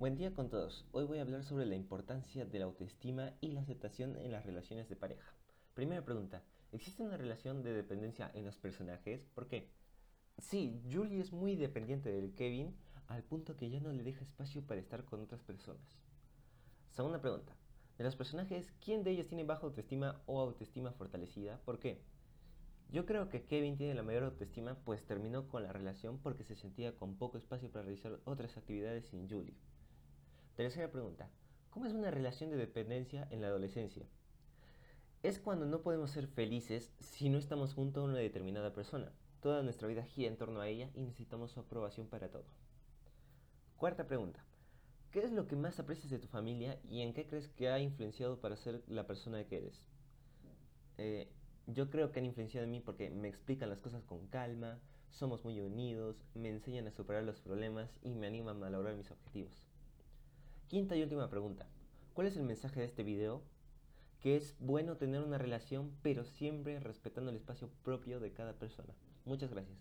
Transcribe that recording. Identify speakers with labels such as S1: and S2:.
S1: Buen día con todos. Hoy voy a hablar sobre la importancia de la autoestima y la aceptación en las relaciones de pareja. Primera pregunta, ¿existe una relación de dependencia en los personajes? ¿Por qué? Sí, Julie es muy dependiente del Kevin al punto que ya no le deja espacio para estar con otras personas. Segunda pregunta, de los personajes, ¿quién de ellos tiene baja autoestima o autoestima fortalecida? ¿Por qué? Yo creo que Kevin tiene la mayor autoestima pues terminó con la relación porque se sentía con poco espacio para realizar otras actividades sin Julie. Tercera pregunta. ¿Cómo es una relación de dependencia en la adolescencia? Es cuando no podemos ser felices si no estamos junto a una determinada persona. Toda nuestra vida gira en torno a ella y necesitamos su aprobación para todo. Cuarta pregunta. ¿Qué es lo que más aprecias de tu familia y en qué crees que ha influenciado para ser la persona que eres? Eh, yo creo que han influenciado en mí porque me explican las cosas con calma, somos muy unidos, me enseñan a superar los problemas y me animan a lograr mis objetivos. Quinta y última pregunta. ¿Cuál es el mensaje de este video? Que es bueno tener una relación, pero siempre respetando el espacio propio de cada persona. Muchas gracias.